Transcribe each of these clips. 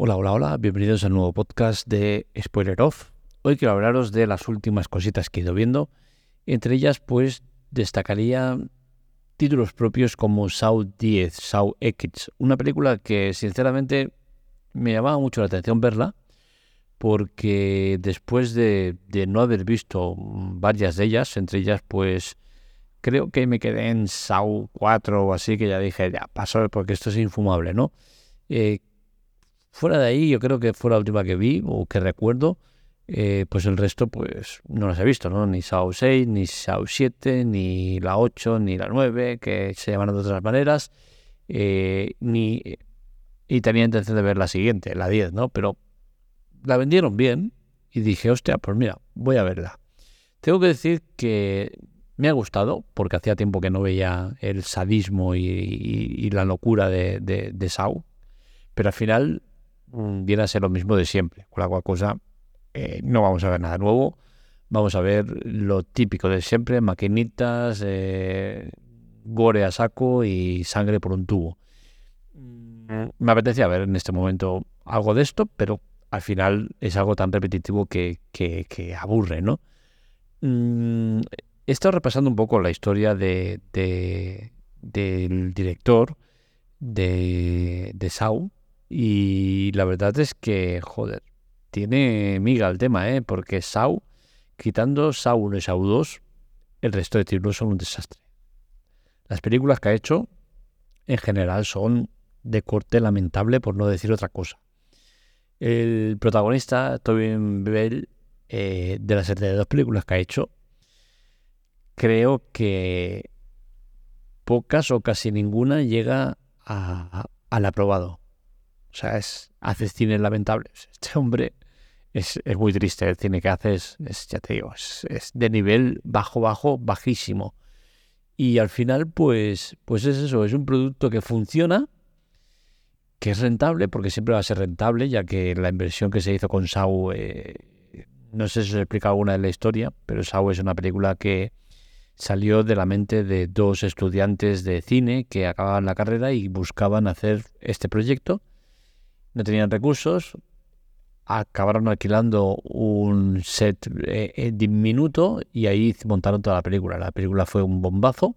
Hola, hola, hola, bienvenidos al nuevo podcast de Spoiler Off. Hoy quiero hablaros de las últimas cositas que he ido viendo. Entre ellas, pues, destacaría títulos propios como Saw 10, Saw X, una película que sinceramente me llamaba mucho la atención verla, porque después de, no haber visto varias de ellas, entre ellas, pues, creo que me quedé en Saw 4 o así, que ya dije, ya, paso porque esto es infumable, ¿no? Eh, fuera de ahí, yo creo que fue la última que vi o que recuerdo. Eh, pues el resto pues no las he visto, ¿no? Ni SAO 6, ni SAO 7, ni la 8, ni la 9, que se llaman de otras maneras, eh, ni... Y tenía intención de ver la siguiente, la 10, ¿no? Pero la vendieron bien y dije, hostia, pues mira, voy a verla. Tengo que decir que me ha gustado, porque hacía tiempo que no veía el sadismo y, la locura de, de, de Sau, pero al final viene a ser lo mismo de siempre, con la cual cosa eh, no vamos a ver nada nuevo. Vamos a ver lo típico de siempre, maquinitas, eh, gore a saco y sangre por un tubo. Mm, me apetecía ver en este momento algo de esto, pero al final es algo tan repetitivo que, aburre, ¿no? Mm, he estado repasando un poco la historia de, del director de, de y la verdad es que, joder, tiene miga el tema, ¿eh? Porque Sau, quitando Sau 1 y Sau 2, el resto de títulos son un desastre. Las películas que ha hecho, en general, son de corte lamentable, por no decir otra cosa. El protagonista, Tobin Bell, eh, de las 72 películas que ha hecho, creo que pocas o casi ninguna llega al aprobado. O sea, es, hace cine lamentable. Este hombre es, muy triste. El cine que hace es, ya te digo, es, de nivel bajo, bajo, bajísimo. Y al final, pues, pues es eso, es un producto que funciona, que es rentable, porque siempre va a ser rentable, ya que la inversión que se hizo con Sau, eh, no sé si se explica alguna de la historia, pero Sau es una película que salió de la mente de dos estudiantes de cine que acababan la carrera y buscaban hacer este proyecto no tenían recursos, acabaron alquilando un set eh, eh, diminuto y ahí montaron toda la película. La película fue un bombazo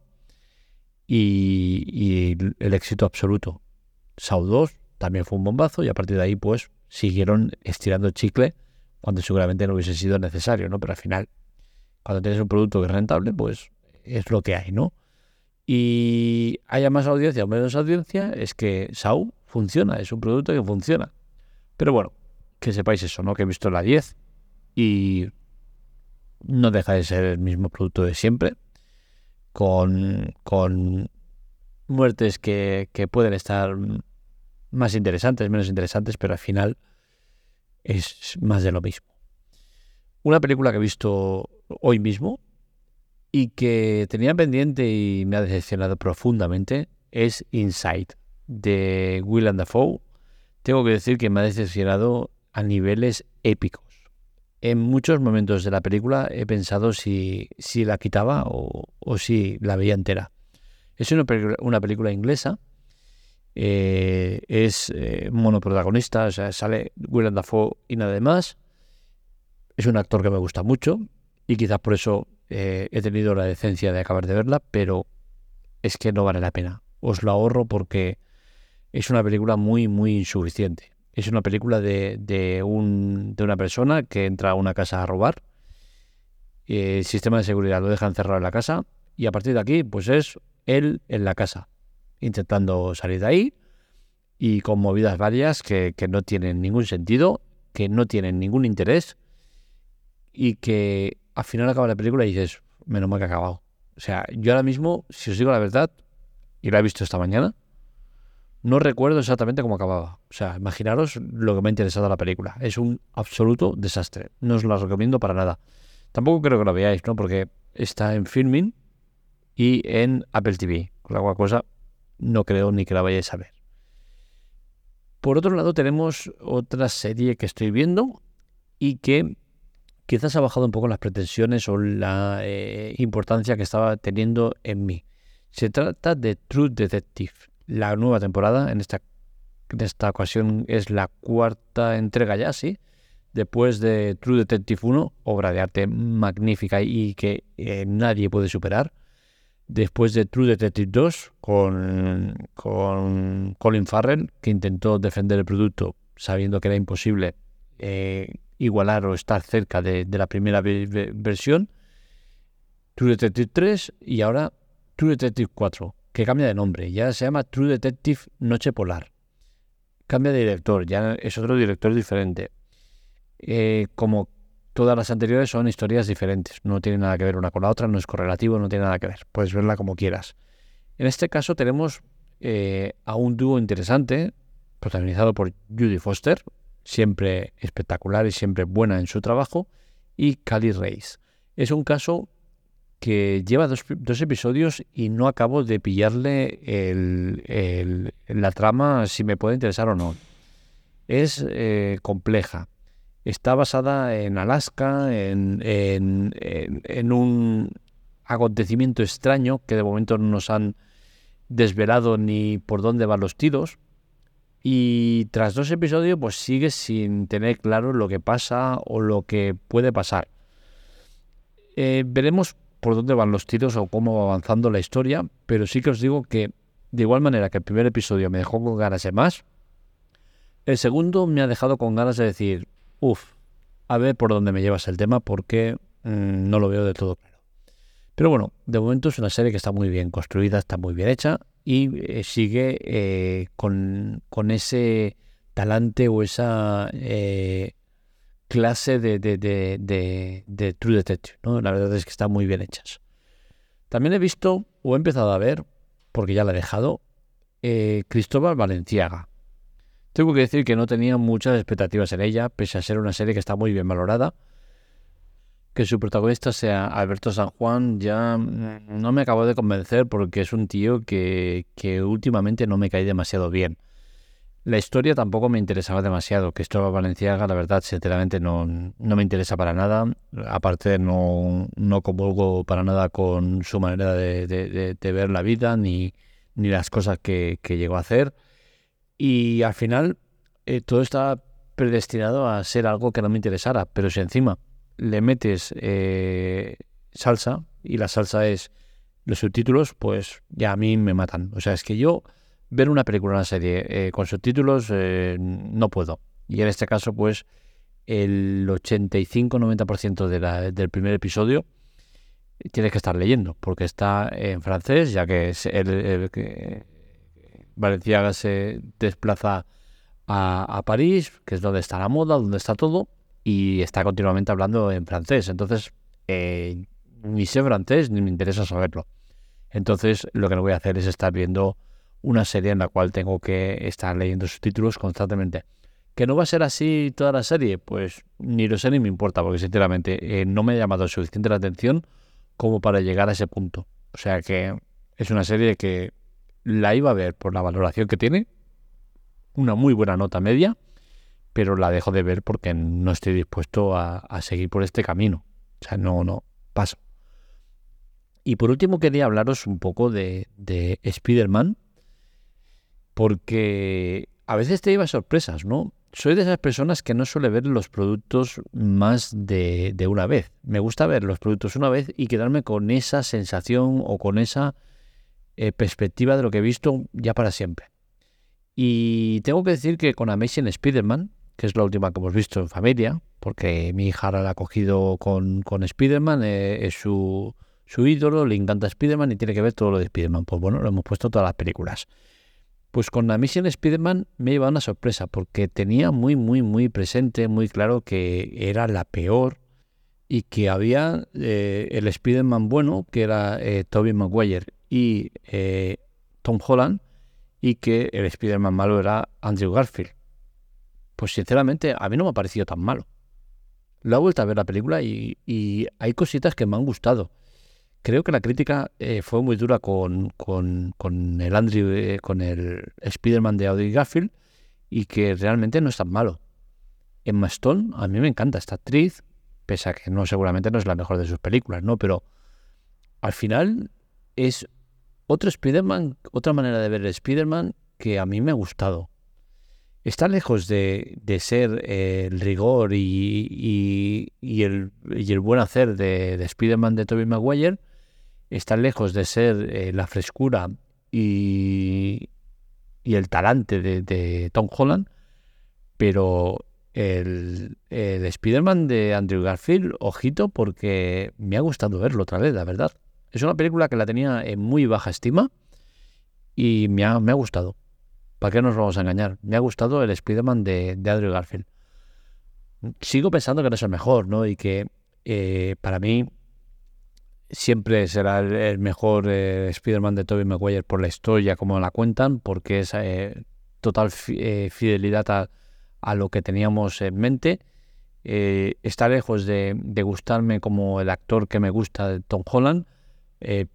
y, el éxito absoluto. Saw 2 también fue un bombazo y a partir de ahí pues siguieron estirando chicle cuando seguramente no hubiese sido necesario, ¿no? Pero al final, cuando tienes un producto que es rentable, pues es lo que hay, ¿no? Y haya más audiencia o menos audiencia, es que Saw funciona, es un producto que funciona. Pero bueno, que sepáis eso, ¿no? Que he visto la 10 y no deja de ser el mismo producto de siempre, con, con muertes que, que pueden estar más interesantes, menos interesantes, pero al final es más de lo mismo. Una película que he visto hoy mismo y que tenía pendiente y me ha decepcionado profundamente es Inside de Willem Dafoe, tengo que decir que me ha decepcionado a niveles épicos. En muchos momentos de la película he pensado si, si la quitaba o, si la veía entera. Es una, una película inglesa, eh, es eh, monoprotagonista, o sea, sale Willem Dafoe y nada más. Es un actor que me gusta mucho y quizás por eso eh, he tenido la decencia de acabar de verla, pero es que no vale la pena. Os lo ahorro porque es una película muy, muy insuficiente. Es una película de, de, un, de una persona que entra a una casa a robar. El sistema de seguridad lo deja encerrado en la casa y a partir de aquí, pues es él en la casa, intentando salir de ahí y con movidas varias que, que no tienen ningún sentido, que no tienen ningún interés y que al final acaba la película y dices, menos mal que ha acabado. O sea, yo ahora mismo, si os digo la verdad, y la he visto esta mañana, no recuerdo exactamente cómo acababa. O sea, imaginaros lo que me ha interesado la película. Es un absoluto desastre. No os la recomiendo para nada. Tampoco creo que la veáis, ¿no? Porque está en filming y en Apple TV. Con la cual cosa no creo ni que la vayáis a ver. Por otro lado, tenemos otra serie que estoy viendo y que quizás ha bajado un poco las pretensiones o la eh, importancia que estaba teniendo en mí. Se trata de True Detective la nueva temporada, en esta en esta ocasión es la cuarta entrega ya, sí, después de True Detective 1, obra de arte magnífica y que eh, nadie puede superar. Después de True Detective 2, con, con Colin Farrell, que intentó defender el producto sabiendo que era imposible eh, igualar o estar cerca de, la primera versión. True Detective 3 y ahora True Detective 4, que cambia de nombre. Ya se llama True Detective Noche Polar. Cambia de director, ya es otro director diferente. Eh, como todas las anteriores son historias diferentes, no tienen nada que ver una con la otra, no es correlativo, no tiene nada que ver, puedes verla como quieras. En este caso tenemos eh, a un dúo interesante, protagonizado por Judy Foster, siempre espectacular y siempre buena en su trabajo, y Cali Reis. Es un caso que lleva dos, episodios y no acabo de pillarle la trama si me puede interesar o no. Es eh, compleja. Está basada en Alaska, en, en, un acontecimiento extraño que de momento no nos han desvelado ni por dónde van los tiros. Y tras dos episodios, pues sigue sin tener claro lo que pasa o lo que puede pasar. Eh, veremos por dónde van los tiros o cómo va avanzando la historia, pero sí que os digo que de igual manera que el primer episodio me dejó con ganas de más, el segundo me ha dejado con ganas de decir, uff, a ver por dónde me llevas el tema porque mm, no lo veo de todo claro. Pero bueno, de momento es una serie que está muy bien construida, está muy bien hecha y eh, sigue eh, con, ese talante o esa eh, clase de, de, True Detective. ¿no? La verdad es que están muy bien hechas. También he visto o he empezado a ver, porque ya la he dejado, Cristóbal Valenciaga. Tengo que decir que no tenía muchas expectativas en ella, pese a ser una serie que está muy bien valorada que su protagonista sea Alberto San Juan ya no me acabo de convencer porque es un tío que, últimamente no me cae demasiado bien. La historia tampoco me interesaba demasiado, que esto Valenciaga, la verdad, sinceramente no, no me interesa para nada. Aparte, no, no para nada con su manera de, ver la vida ni, ni las cosas que, llegó a hacer. Y al final, eh, todo está predestinado a ser algo que no me interesara. Pero si encima le metes eh, salsa y la salsa es los subtítulos, pues ya a mí me matan. O sea, es que yo ver una película, una serie eh, con subtítulos eh, no puedo. Y en este caso, pues el 85-90% de del primer episodio tienes que estar leyendo, porque está en francés, ya que es el, que Valenciaga se desplaza a, a París, que es donde está la moda, donde está todo, y está continuamente hablando en francés. Entonces, eh, ni sé francés ni me interesa saberlo. Entonces, lo que no voy a hacer es estar viendo una serie en la cual tengo que estar leyendo subtítulos constantemente. ¿Que no va a ser así toda la serie? Pues ni lo sé ni me importa, porque sinceramente eh, no me ha llamado suficiente la atención como para llegar a ese punto. O sea que es una serie que la iba a ver por la valoración que tiene, una muy buena nota media, pero la dejo de ver porque no estoy dispuesto a, seguir por este camino. O sea, no, no, paso. Y por último quería hablaros un poco de, de Spider-Man, porque a veces te lleva sorpresas, ¿no? Soy de esas personas que no suele ver los productos más de, una vez. Me gusta ver los productos una vez y quedarme con esa sensación o con esa eh, perspectiva de lo que he visto ya para siempre. Y tengo que decir que con Amazing Spider-Man que es la última que hemos visto en familia, porque mi hija la ha cogido con, con Spider-Man, eh, es su, ídolo, le encanta Spider-Man y tiene que ver todo lo de Spider-Man. Pues bueno, lo hemos puesto todas las películas. Pues con la misión Spider-Man me lleva una sorpresa, porque tenía muy, muy, muy presente, muy claro que era la peor y que había eh, el Spider-Man bueno, que era eh, Tobey Maguire y Tom Holland, y que el Spider-Man malo era Andrew Garfield pues sinceramente a mí no me ha parecido tan malo. Lo he vuelto a ver la película y, hay cositas que me han gustado. Creo que la crítica eh, fue muy dura con, el Andrew, eh, con el Spider-Man de Audrey Garfield y que realmente no es tan malo. Emma Stone, a mí me encanta esta actriz, pese a que no seguramente no es la mejor de sus películas, ¿no? Pero al final es otro Spider-Man, otra manera de ver el Spider-Man que a mí me ha gustado. está lejos de, ser el rigor y, el, y, el, buen hacer de, de Spider-Man de Tobey Maguire, está lejos de ser eh, la frescura y, el talante de, Tom Holland, pero el, el Spider-Man de Andrew Garfield, ojito, porque me ha gustado verlo otra vez, la verdad. Es una película que la tenía en muy baja estima y me ha, me ha gustado. ¿Para qué nos vamos a engañar? Me ha gustado el Spider-Man de, de, Andrew Garfield. Sigo pensando que no es el mejor, ¿no? Y que eh, para mí siempre será el, mejor eh, Spider-Man de Tobey Maguire por la historia, como la cuentan, porque es eh, total fidelidad a, lo que teníamos en mente. está lejos de, gustarme como el actor que me gusta de Tom Holland,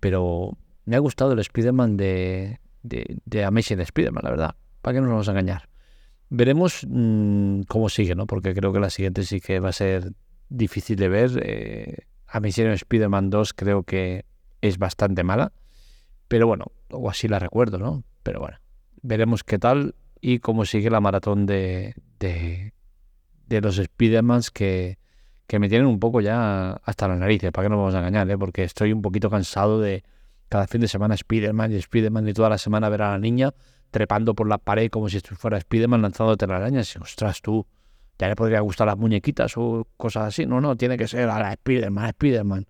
pero me ha gustado el Spider-Man de, de, de Amazing Spider-Man, la verdad. ¿Para qué nos vamos a engañar? Veremos mm, cómo sigue, ¿no? Porque creo que la siguiente sí que va a ser difícil de ver. Eh, Amazing Spider-Man 2 creo que es bastante mala. Pero bueno, o así la recuerdo, ¿no? Pero bueno, veremos qué tal y cómo sigue la maratón de, de, los Spider-Mans que, que me tienen un poco ya hasta las narices, para que no vamos a engañar, ¿eh? porque estoy un poquito cansado de, cada fin de semana Spider-Man y Spider-Man y toda la semana ver a la niña trepando por la pared como si fuera Spider-Man lanzando telarañas. Y, ostras, tú, ya le podría gustar las muñequitas o cosas así. No, no, tiene que ser a la Spider-Man, Spider-Man.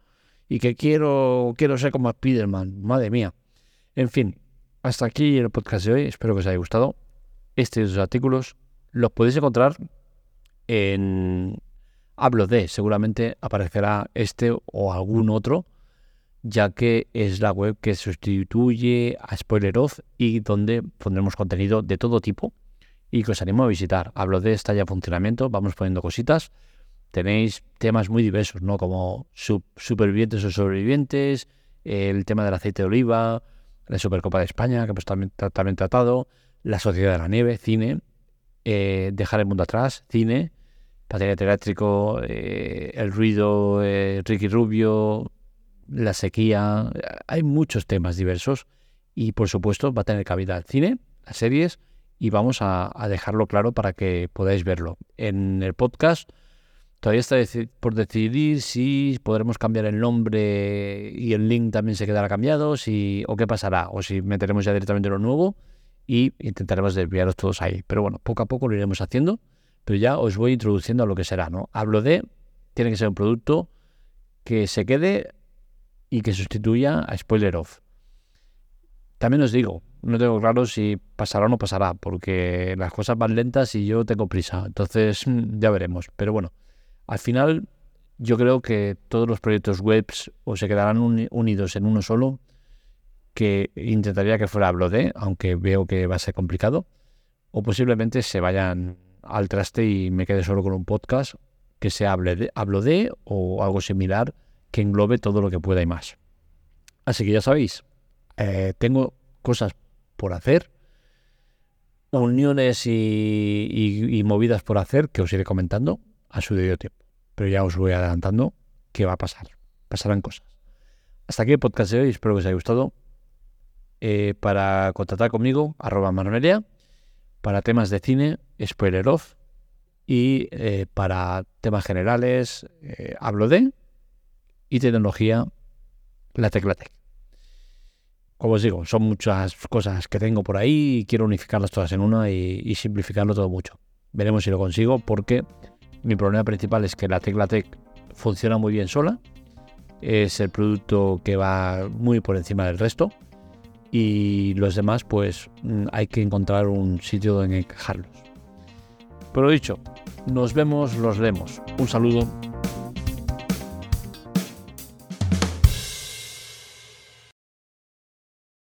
Y que quiero, quiero ser como Spider-Man, madre mía. En fin, hasta aquí el podcast de hoy. Espero que os haya gustado. Estos artículos los podéis encontrar en Hablo de, seguramente aparecerá este o algún otro ya que es la web que sustituye a Spoileroz y donde pondremos contenido de todo tipo y que os animo a visitar. Hablo de esta ya funcionamiento, vamos poniendo cositas. Tenéis temas muy diversos, ¿no? Como supervivientes o sobrevivientes, el tema del aceite de oliva, la Supercopa de España, que hemos también, también tratado, la Sociedad de la Nieve, cine, eh, dejar el mundo atrás, cine, patinete eléctrico, eh, el ruido, eh, Ricky Rubio, la sequía, hay muchos temas diversos y por supuesto va a tener cabida el cine, las series y vamos a, dejarlo claro para que podáis verlo. En el podcast todavía está por decidir si podremos cambiar el nombre y el link también se quedará cambiado si, o qué pasará o si meteremos ya directamente lo nuevo y intentaremos desviaros todos ahí. Pero bueno, poco a poco lo iremos haciendo, pero ya os voy introduciendo a lo que será, ¿no? Hablo de, tiene que ser un producto que se quede y que sustituya a Spoiler Off. También os digo, no tengo claro si pasará o no pasará, porque las cosas van lentas y yo tengo prisa. Entonces mm, ya veremos. Pero bueno, al final yo creo que todos los proyectos webs o se quedarán unidos en uno solo, que intentaría que fuera Blode, aunque veo que va a ser complicado, o posiblemente se vayan al traste y me quede solo con un podcast que sea hablo de o algo similar que englobe todo lo que pueda y más. Así que ya sabéis, eh, tengo cosas por hacer, uniones y, movidas por hacer que os iré comentando a su debido tiempo. Pero ya os voy adelantando que va a pasar. Pasarán cosas. Hasta aquí el podcast de hoy. Espero que os haya gustado. Eh, para contactar conmigo, arroba manonelia. Para temas de cine, spoiler off. Y eh, para temas generales, hablo de y tecnología, la Teclatec. Como os digo, son muchas cosas que tengo por ahí y quiero unificarlas todas en una y, simplificarlo todo mucho. Veremos si lo consigo porque mi problema principal es que la Teclatec funciona muy bien sola. Es el producto que va muy por encima del resto. Y los demás, pues mm, hay que encontrar un sitio donde encajarlos. Pero dicho, nos vemos, los leemos. Un saludo